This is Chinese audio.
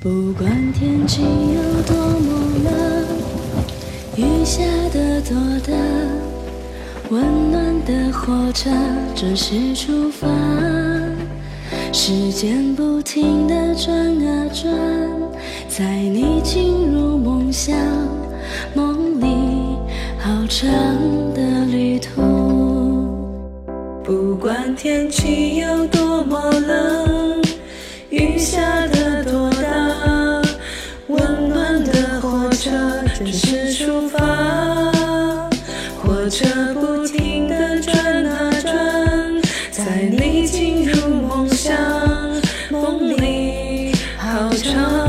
不管天气有多么冷，雨下的多大，温暖的火车准时出发。时间不停地转啊转，在你进入梦乡，梦里好长的旅途。不管天气有多准时出发火车不停地转啊转在你进入梦乡梦里好长。